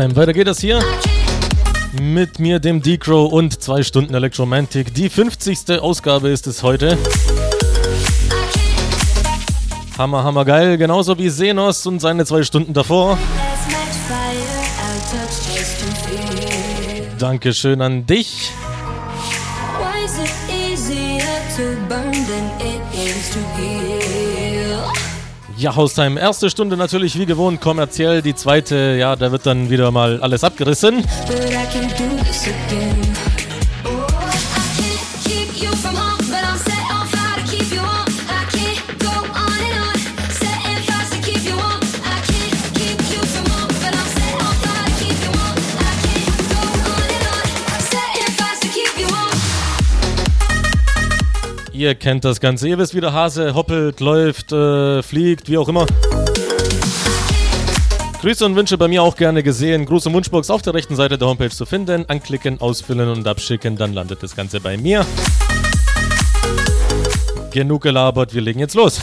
Haustime. Weiter geht das hier mit mir, dem D-Crow und zwei Stunden Electromantic. Die 50. Ausgabe ist es heute. Hammer, hammer geil. Genauso wie Senos und seine zwei Stunden davor. Dankeschön an dich. Why is it easier to burn than it is to give? Ja, Haustime, erste Stunde natürlich wie gewohnt kommerziell, die zweite, ja, da wird dann wieder mal alles abgerissen. Ihr kennt das Ganze. Ihr wisst, wie der Hase hoppelt, läuft, äh, fliegt, wie auch immer. Grüße und Wünsche bei mir auch gerne gesehen. Gruß und Wunschbox auf der rechten Seite der Homepage zu finden. Anklicken, ausfüllen und abschicken, dann landet das Ganze bei mir. Genug gelabert, wir legen jetzt los.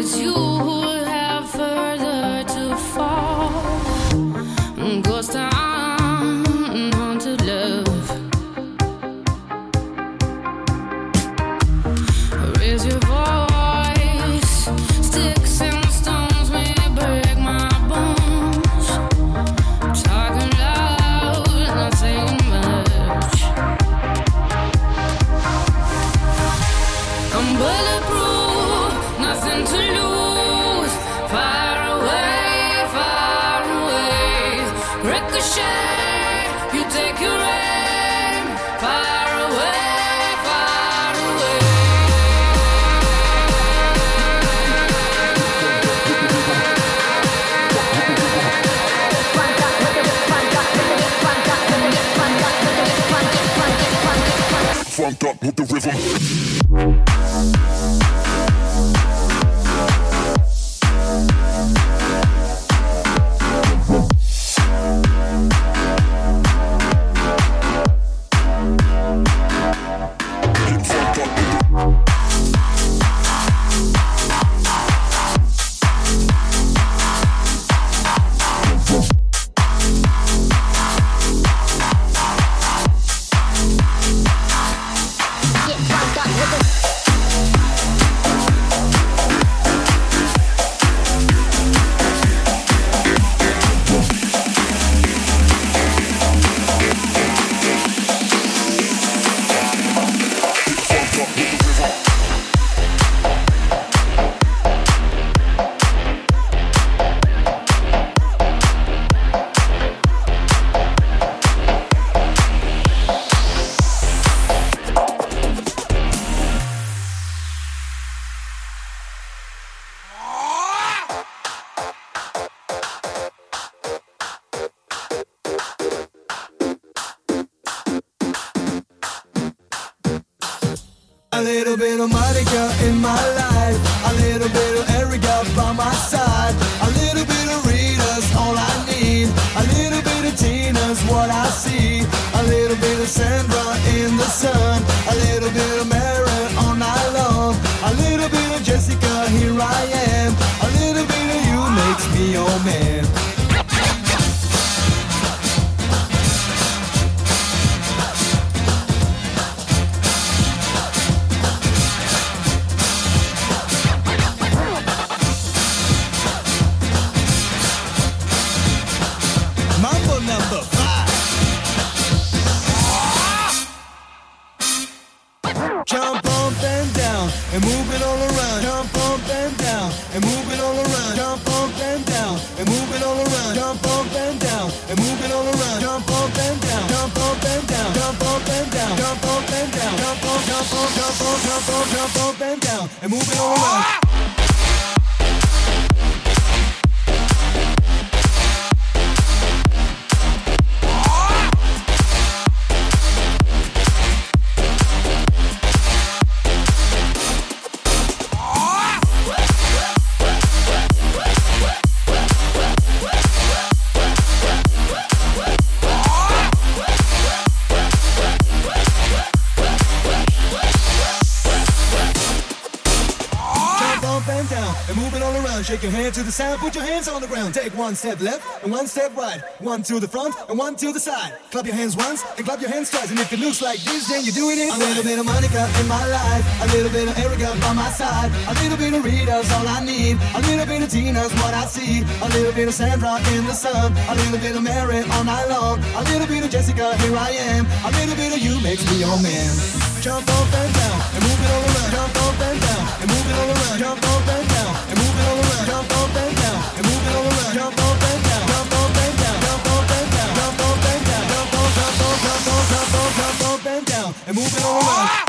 it's you. who Shake your hand to the sound, put your hands on the ground. Take one step left and one step right. One to the front and one to the side. Clap your hands once and clap your hands twice. And if it looks like this, then you're doing it. A little bit of Monica in my life. A little bit of Erica by my side. A little bit of Rita's all I need. A little bit of Tina's what I see. A little bit of Sandra in the sun. A little bit of Mary all night long. A little bit of Jessica, here I am. A little bit of you makes me your man. Jump up and down and move it all around. Jump up and down and move it all around. Jump up and down and move and move it all around.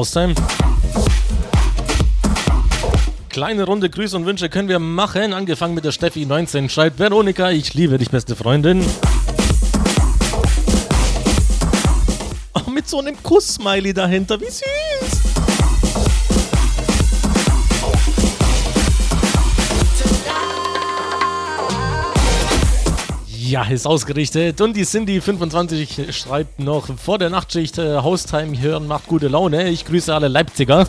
Haustime. Kleine Runde Grüße und Wünsche können wir machen. Angefangen mit der Steffi19 schreibt Veronika, ich liebe dich, beste Freundin. Oh, mit so einem Kuss-Smiley dahinter, wie süß. Ja, ist ausgerichtet. Und die Cindy25 schreibt noch, vor der Nachtschicht äh, Haustime hören macht gute Laune. Ich grüße alle Leipziger.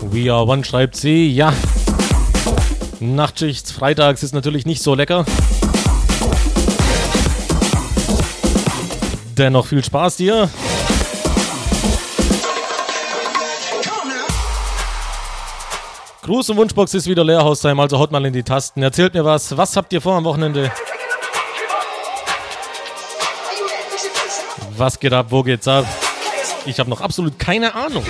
We are one schreibt sie, ja. Nachtschicht freitags ist natürlich nicht so lecker. Dennoch viel Spaß dir. Gruß und Wunschbox ist wieder leer, Haustime, also haut mal in die Tasten. Erzählt mir was. Was habt ihr vor am Wochenende? Was geht ab? Wo geht's ab? Ich habe noch absolut keine Ahnung.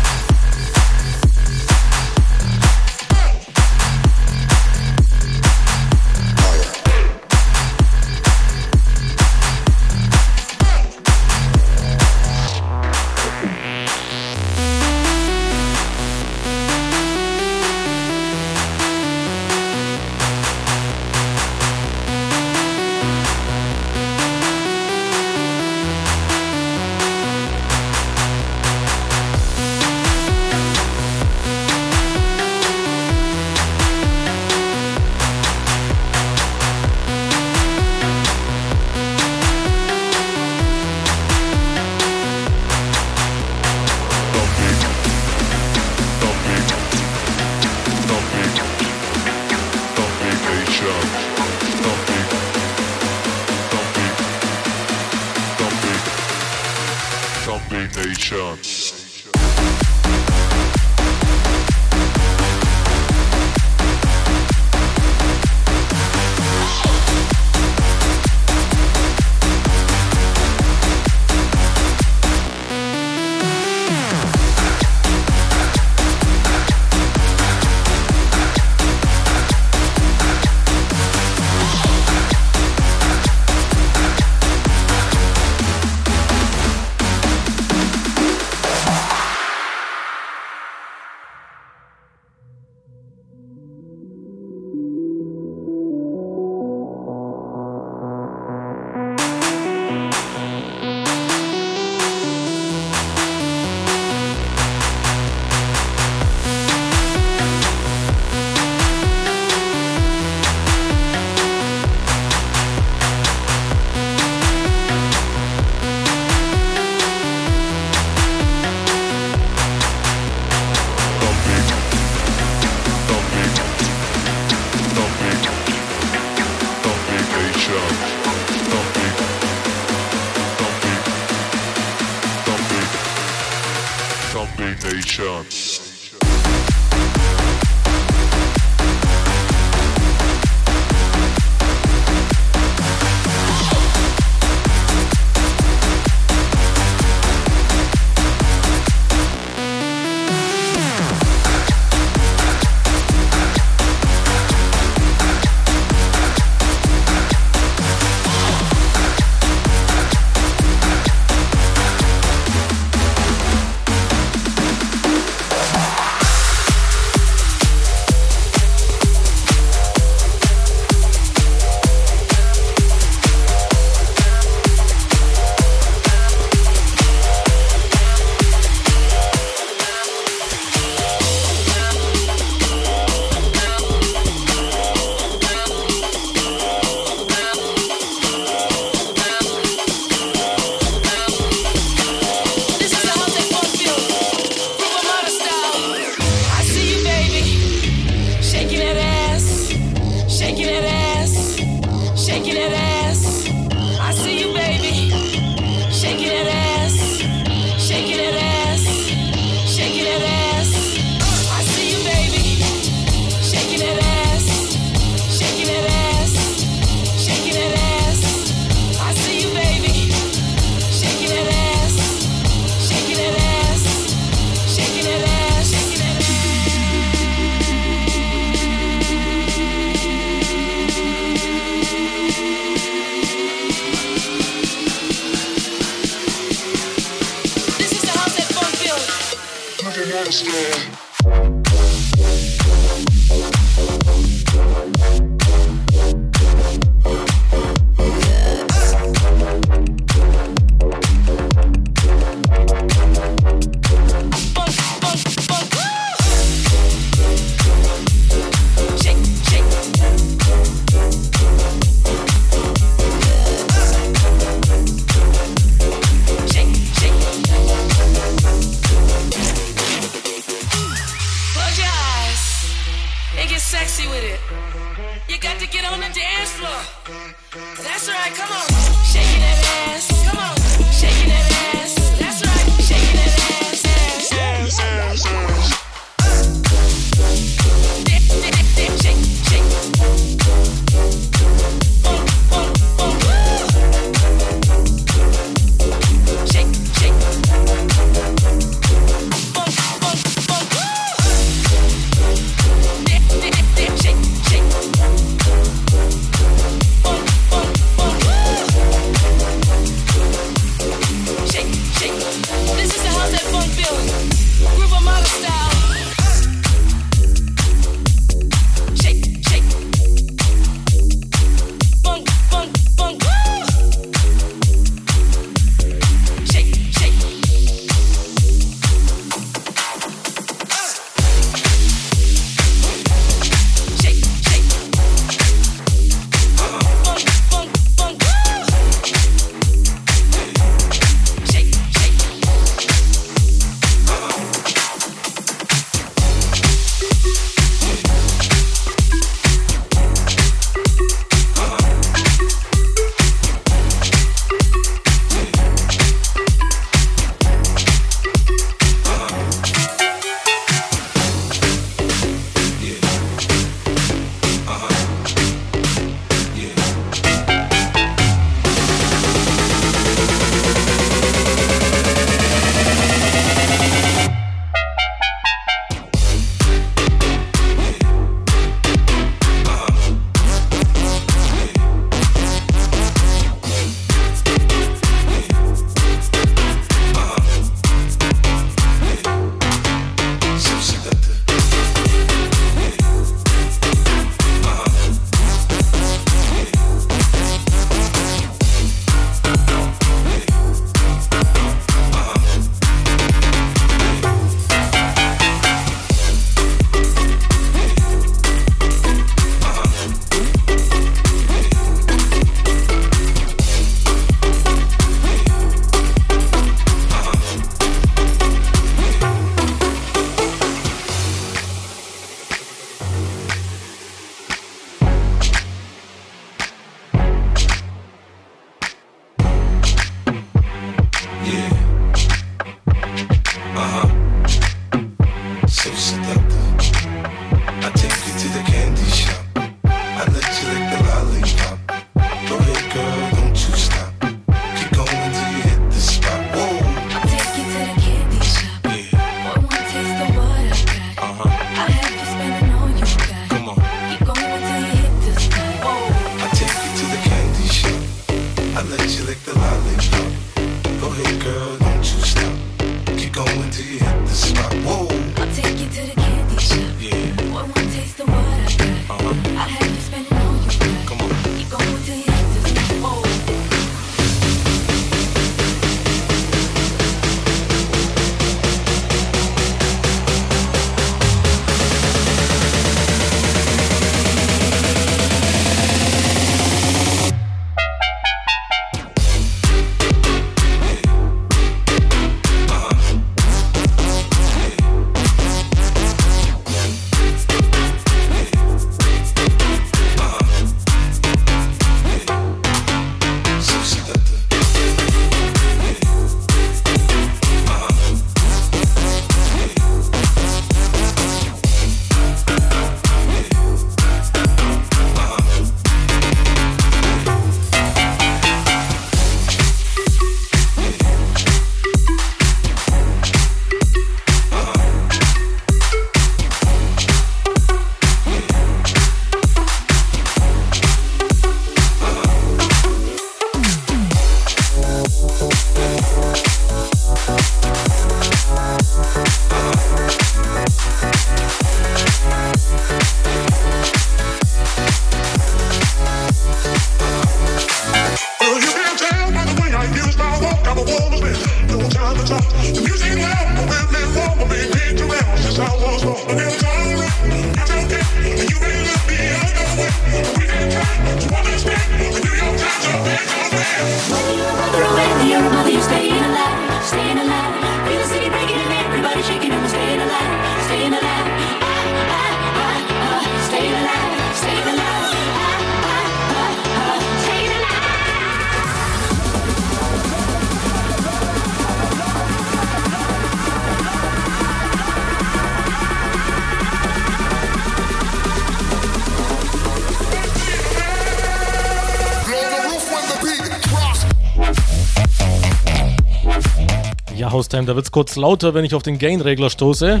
Ja, Haustime, da wird's kurz lauter, wenn ich auf den Gain-Regler stoße.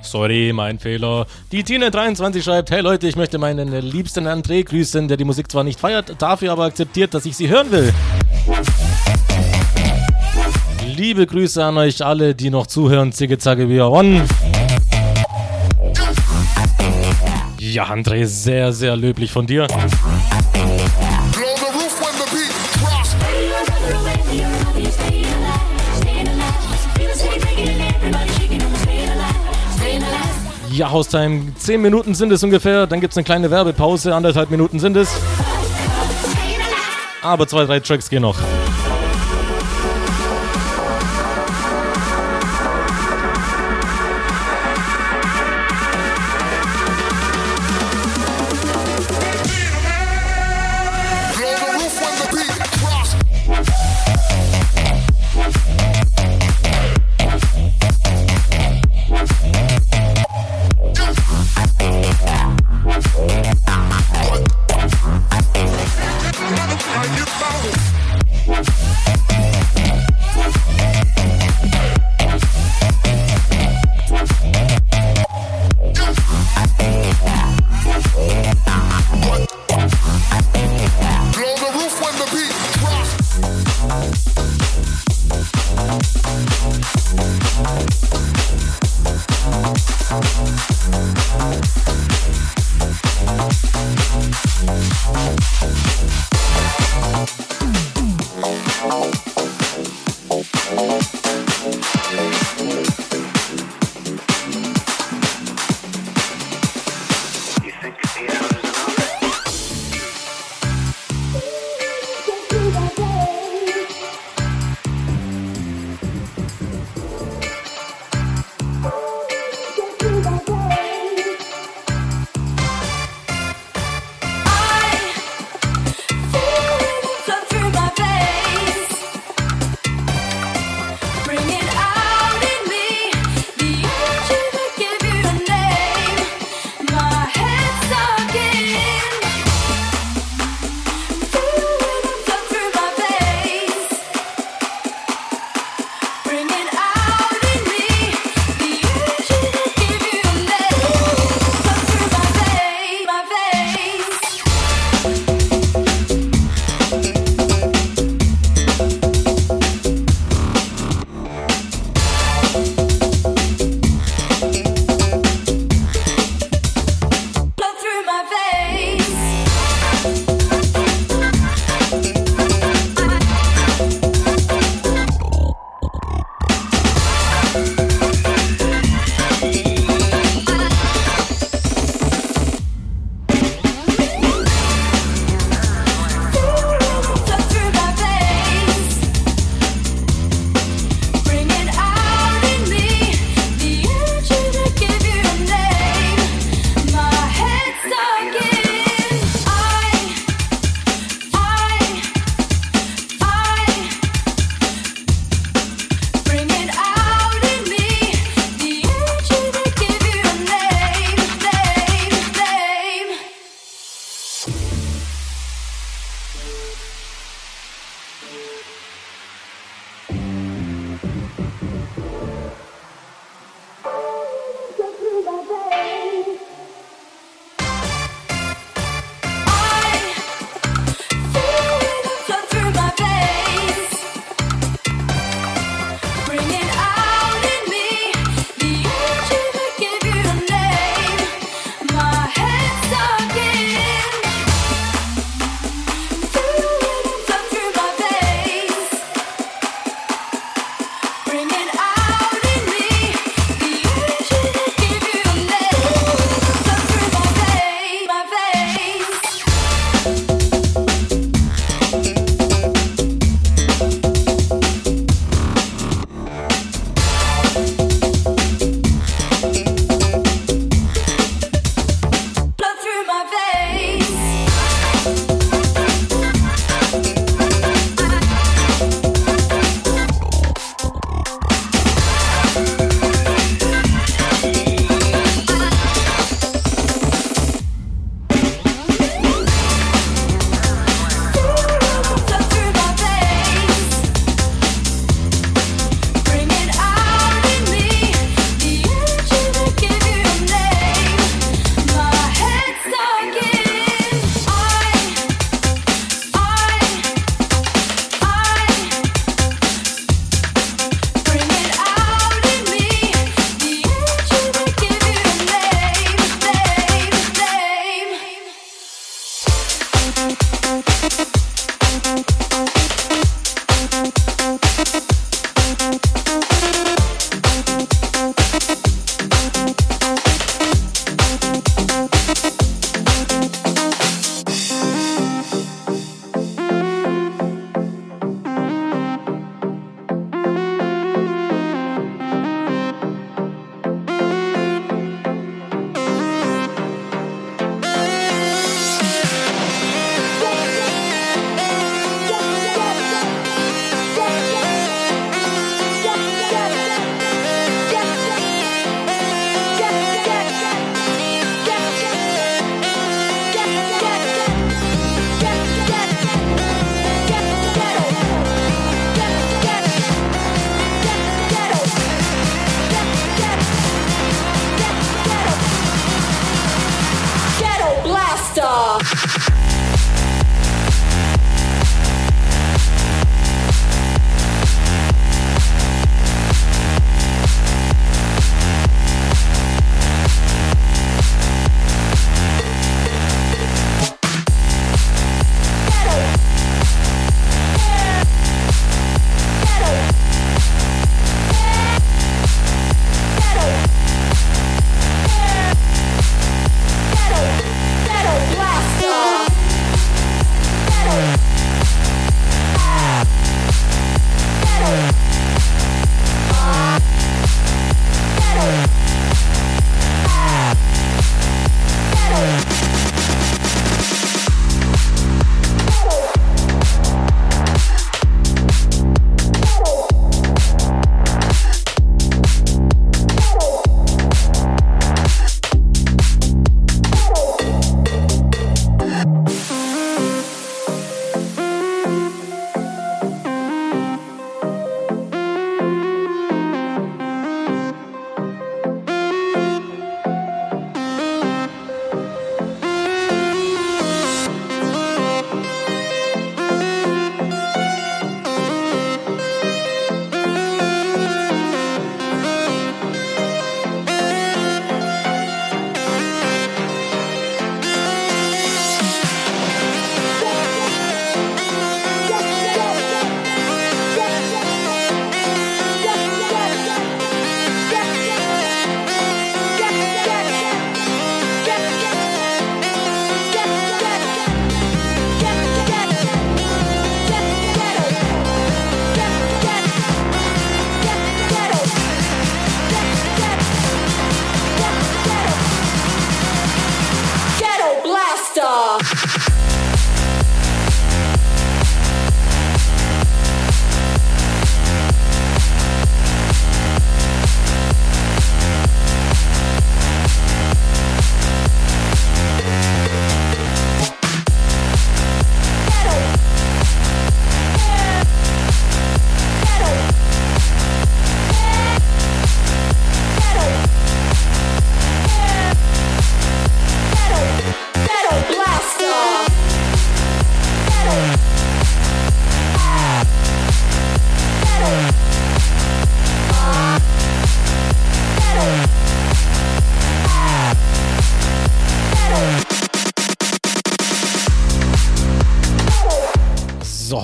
Sorry, mein Fehler. Die Tine23 schreibt, hey Leute, ich möchte meinen liebsten André grüßen, der die Musik zwar nicht feiert, dafür aber akzeptiert, dass ich sie hören will. Liebe Grüße an euch alle, die noch zuhören. Zigge Zacke, we are. Ja, André, sehr, sehr löblich von dir. Ja, Haustime, 10 Minuten sind es ungefähr, dann gibt es eine kleine Werbepause, anderthalb Minuten sind es. Aber zwei, drei Tracks gehen noch.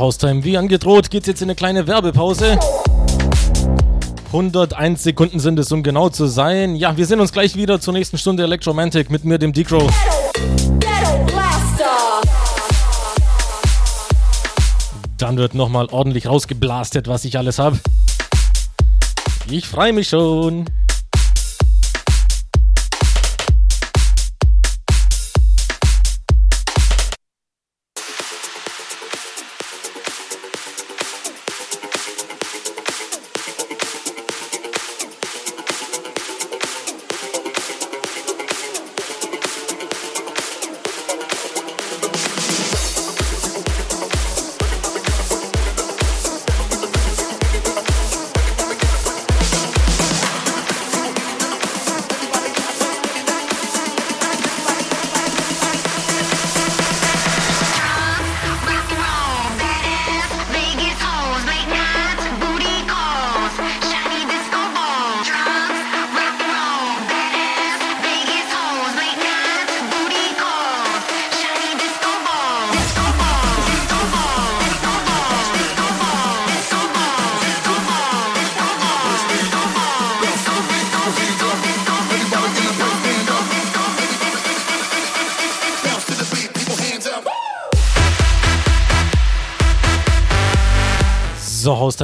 Haustime. Wie angedroht geht's jetzt in eine kleine Werbepause. 101 Sekunden sind es, um genau zu sein. Ja, wir sehen uns gleich wieder zur nächsten Stunde Electromantic mit mir, dem Decro. Dann wird nochmal ordentlich rausgeblastet, was ich alles habe. Ich freue mich schon.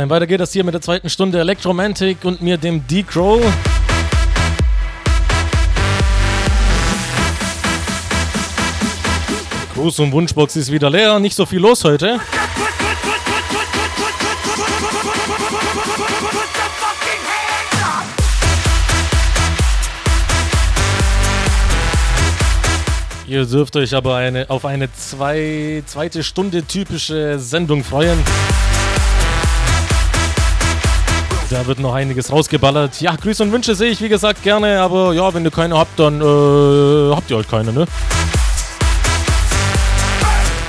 Haustime, weiter geht das hier mit der zweiten Stunde Electromantic und mir dem D-Crow. Gruß und Wunschbox ist wieder leer, nicht so viel los heute. Ihr dürft euch aber eine, auf eine zwei, zweite Stunde typische Sendung freuen. Da wird noch einiges rausgeballert. Ja, Grüße und Wünsche sehe ich wie gesagt gerne, aber ja, wenn ihr keine habt, dann äh, habt ihr halt keine, ne?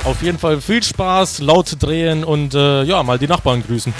Auf jeden Fall viel Spaß, laut drehen und äh, ja, mal die Nachbarn grüßen.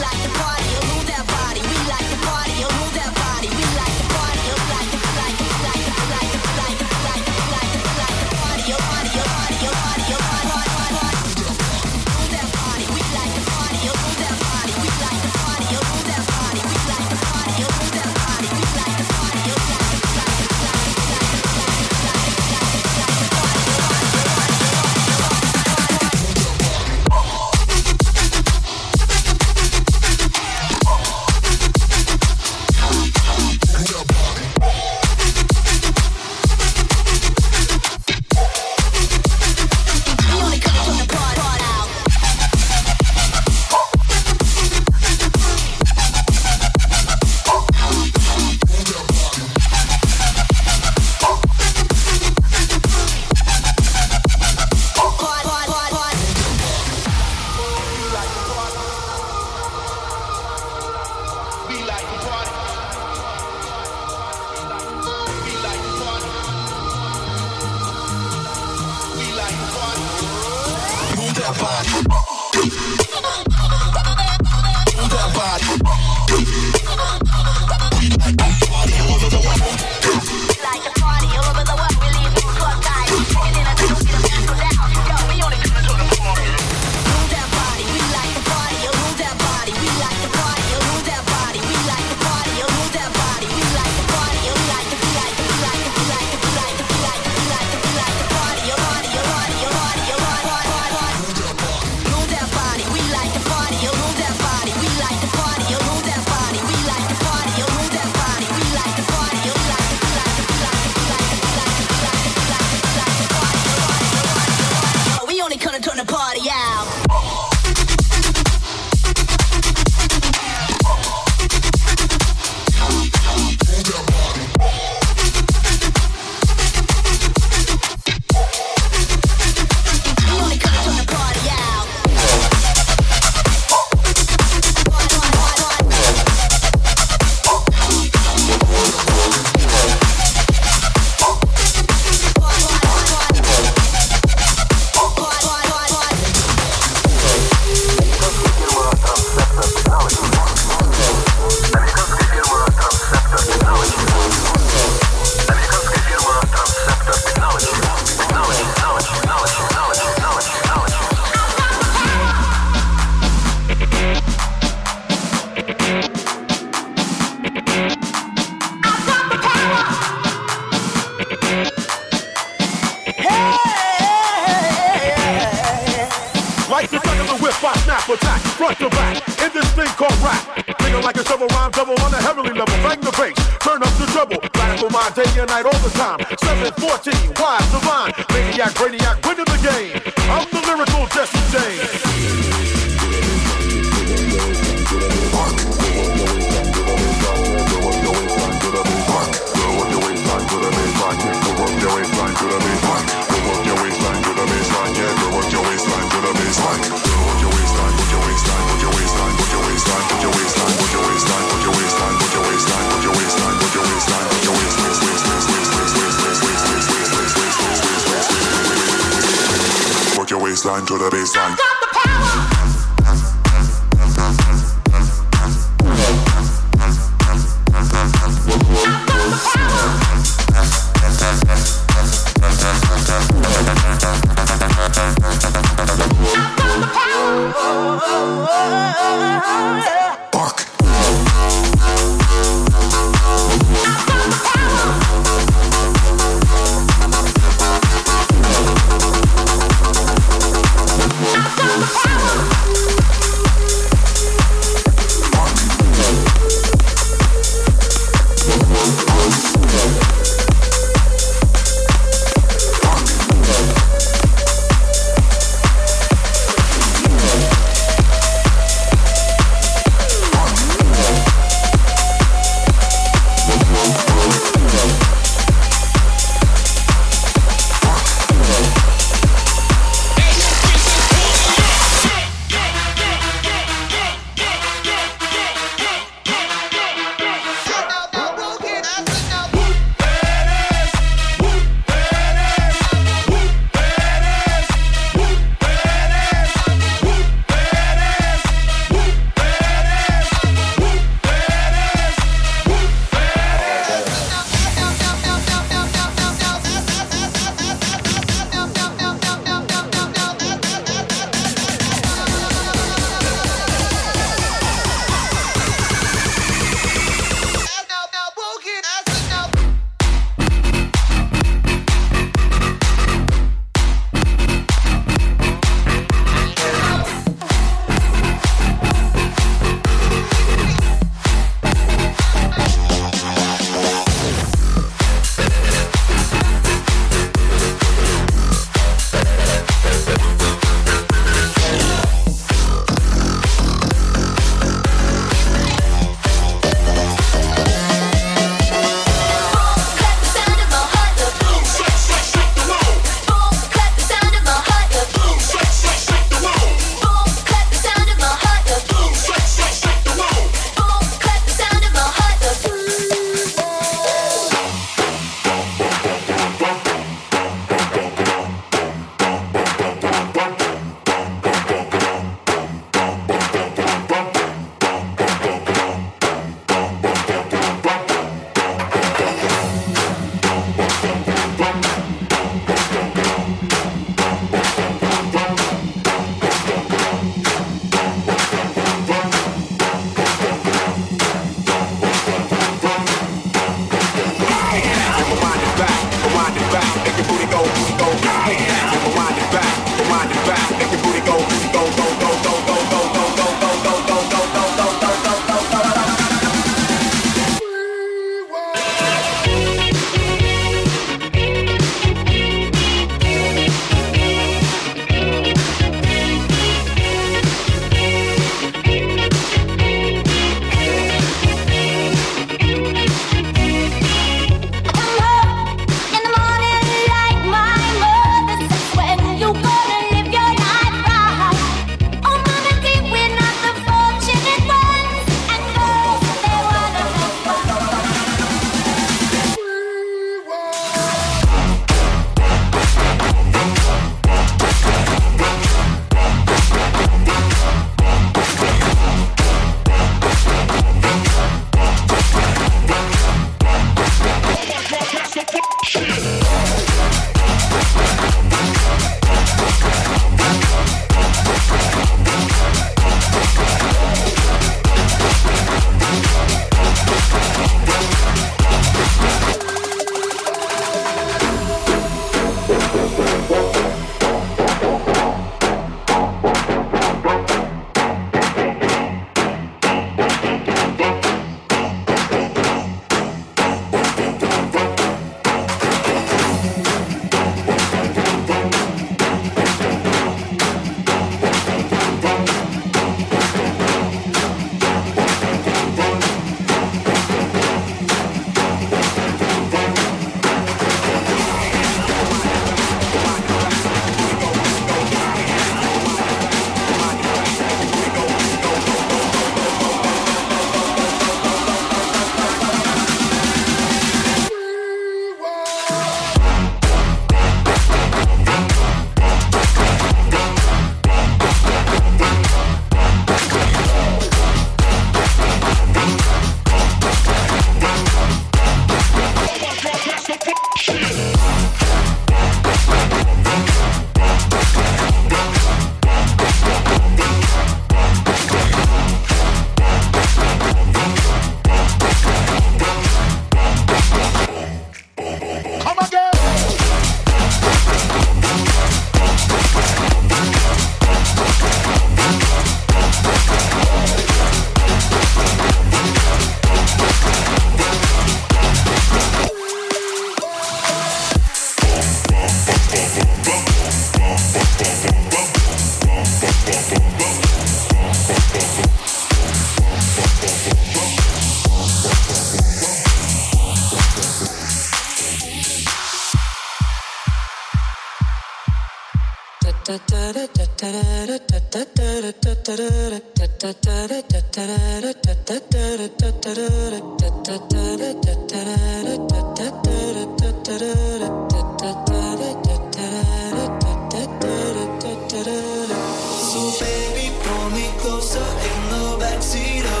So baby, pull me closer in the backseat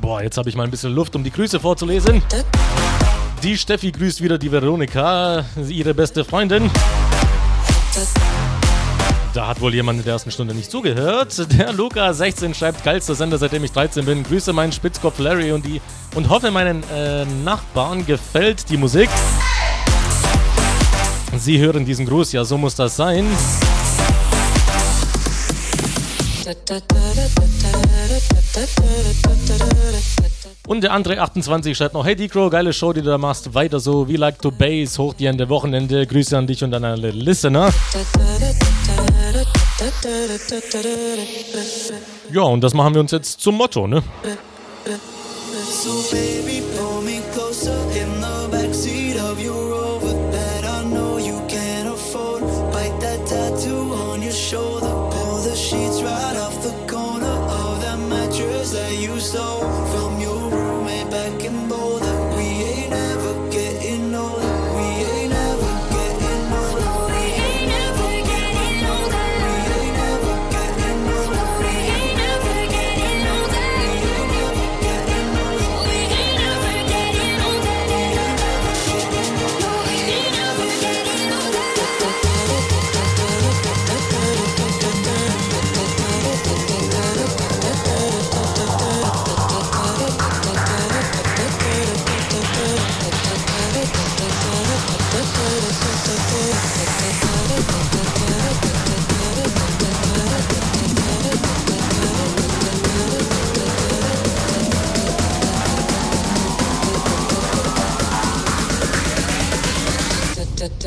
Boah, jetzt habe ich mal ein bisschen Luft, um die Grüße vorzulesen. Die Steffi grüßt wieder die Veronika, ihre beste Freundin. Da hat wohl jemand in der ersten Stunde nicht zugehört. Der Luca 16 schreibt geilster Sender, seitdem ich 13 bin. Grüße meinen Spitzkopf Larry und die und hoffe meinen äh, Nachbarn gefällt die Musik. Sie hören diesen Gruß, ja, so muss das sein. Und der andere 28 schreibt noch, hey Decro, geile Show, die du da machst, weiter so, we like to base, hoch die Ende Wochenende, Grüße an dich und an alle Listener. Ja, und das machen wir uns jetzt zum Motto, ne? So baby, so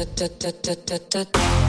da da da da da da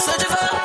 searching for.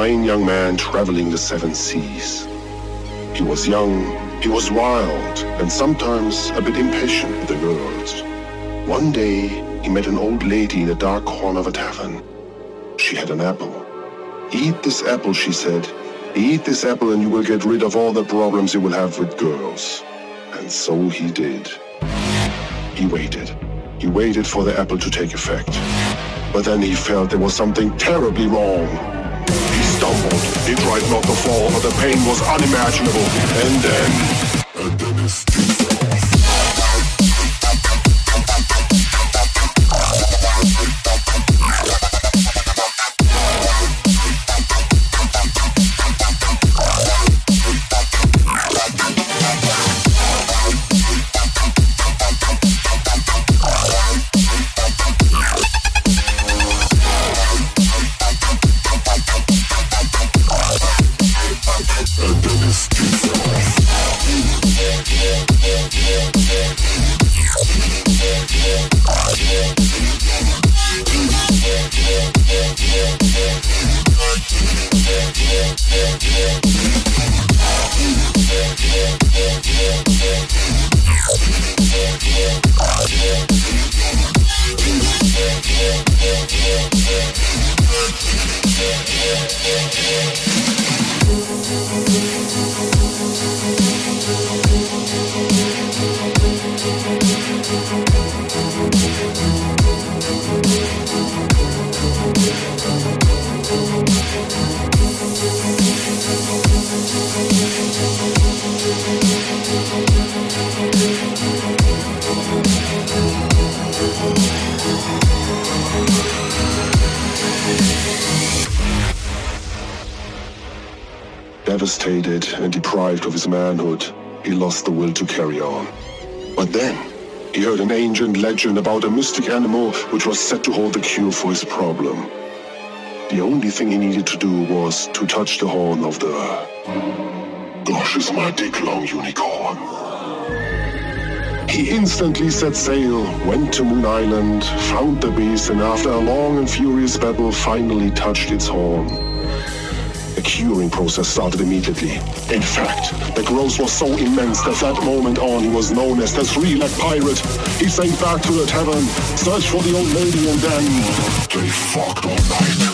Fine young man traveling the seven seas. He was young, he was wild, and sometimes a bit impatient with the girls. One day, he met an old lady in a dark corner of a tavern. She had an apple. Eat this apple, she said, Eat this apple and you will get rid of all the problems you will have with girls. And so he did. He waited. He waited for the apple to take effect. But then he felt there was something terribly wrong. He tried not to fall, but the pain was unimaginable. And then about a mystic animal which was said to hold the cure for his problem. The only thing he needed to do was to touch the horn of the Gosh, is my dick long unicorn. He instantly set sail, went to Moon Island, found the beast, and after a long and furious battle, finally touched its horn. The curing process started immediately. In fact, the growth was so immense that that moment on he was known as the three-legged pirate. He sank back to the tavern, searched for the old lady, and then they fucked all night.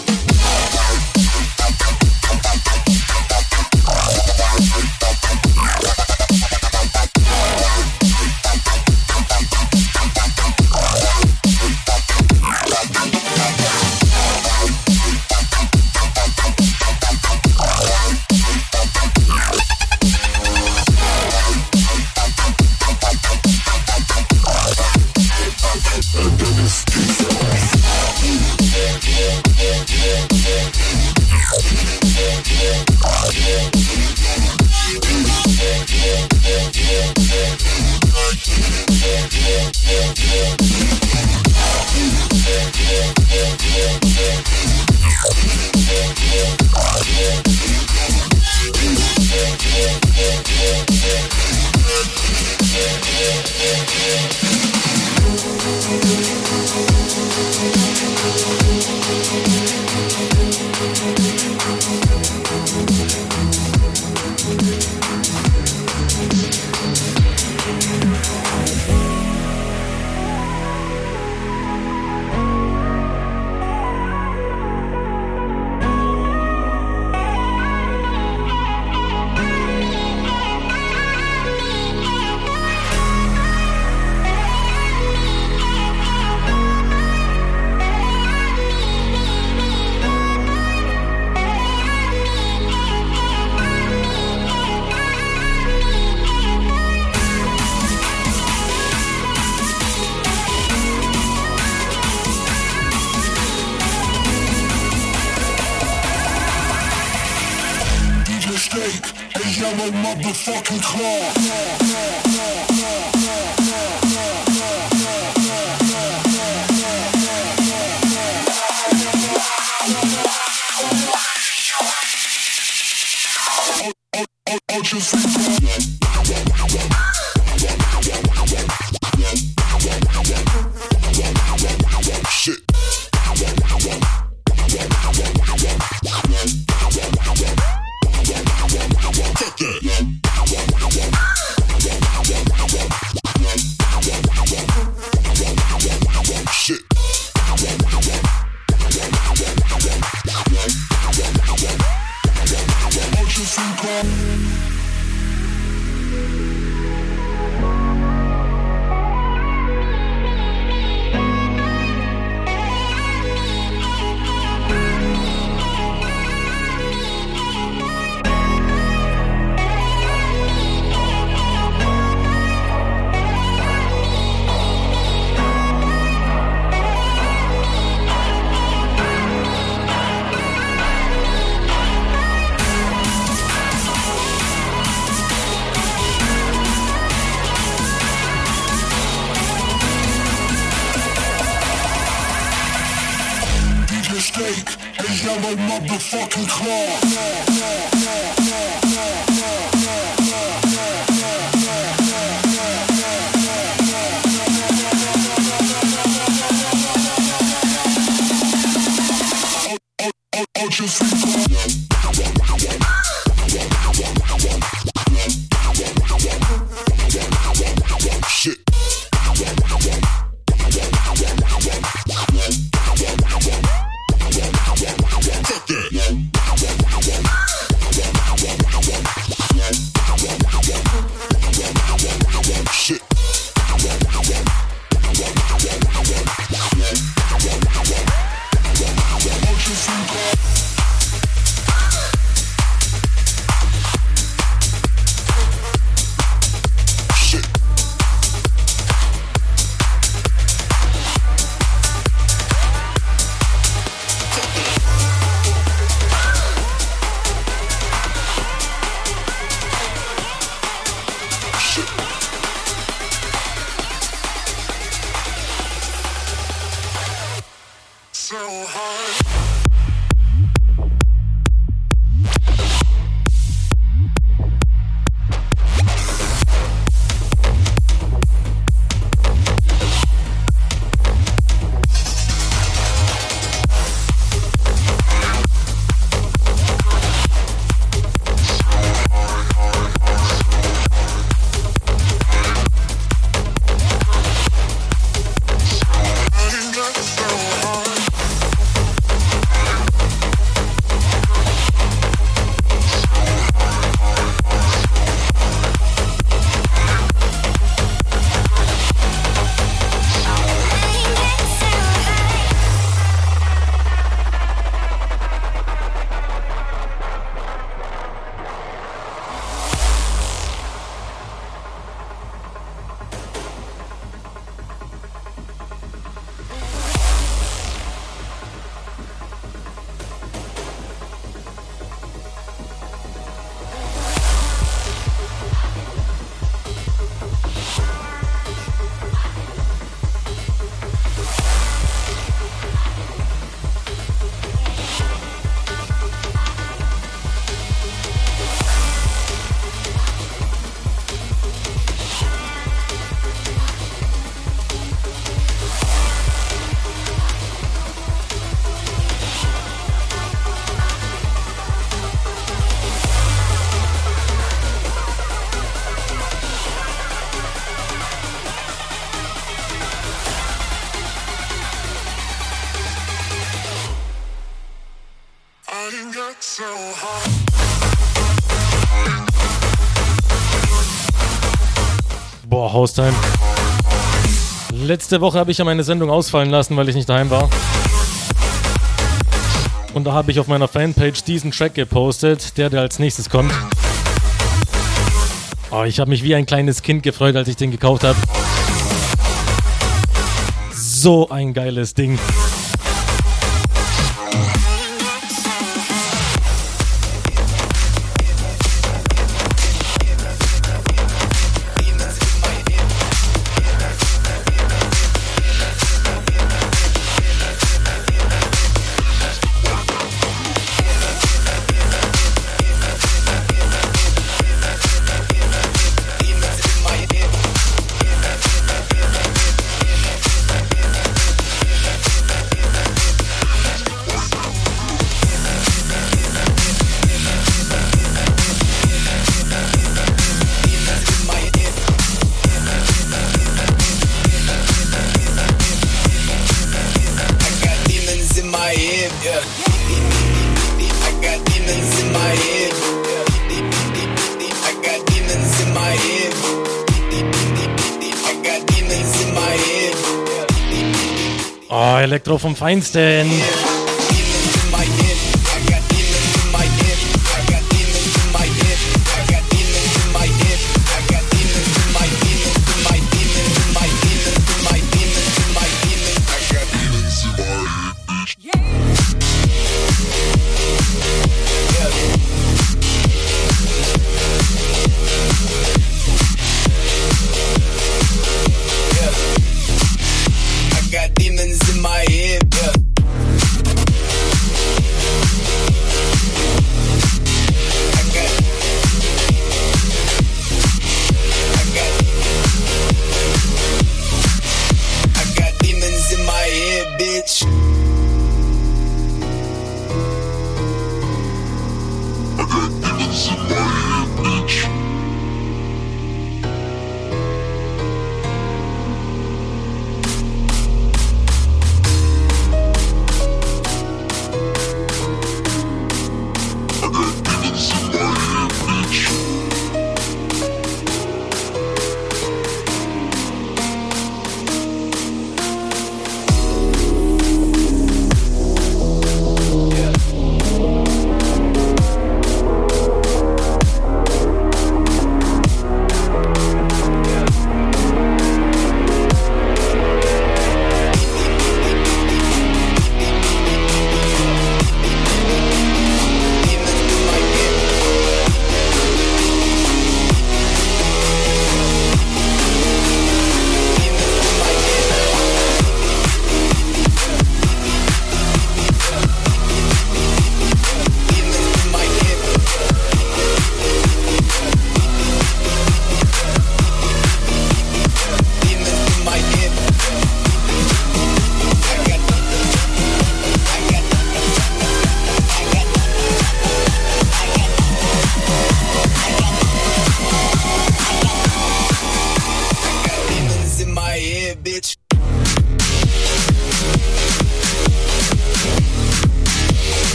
fucking claw. Boah, Haustime. Letzte Woche habe ich ja meine Sendung ausfallen lassen, weil ich nicht daheim war. Und da habe ich auf meiner Fanpage diesen Track gepostet, der, der als nächstes kommt. Oh, ich habe mich wie ein kleines Kind gefreut, als ich den gekauft habe. So ein geiles Ding. Vom Feinsten.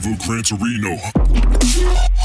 Bravo Gran Torino.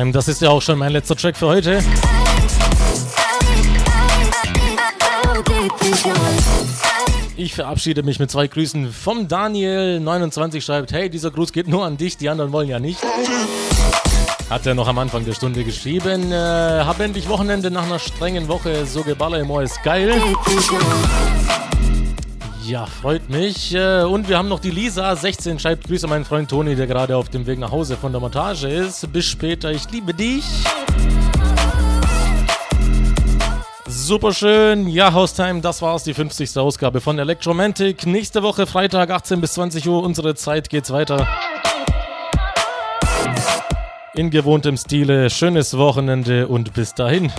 Time. Das ist ja auch schon mein letzter Track für heute. Ich verabschiede mich mit zwei Grüßen vom Daniel29 schreibt, hey, dieser Gruß geht nur an dich, die anderen wollen ja nicht. Hat er noch am Anfang der Stunde geschrieben. Äh, hab endlich Wochenende nach einer strengen Woche, so geballer im Ohr ist geil. Ja, freut mich. Äh, und wir haben noch die Lisa, 16, schreibt Grüße an meinen Freund Toni, der gerade auf dem Weg nach Hause von der Montage ist. Bis später, ich liebe dich. Super schön. Ja, Haustime, das war's, die 50. Ausgabe von Electromantic. Nächste Woche, Freitag, 18 bis 20 Uhr, unsere Zeit geht's weiter. In gewohntem Stile. Schönes Wochenende und bis dahin.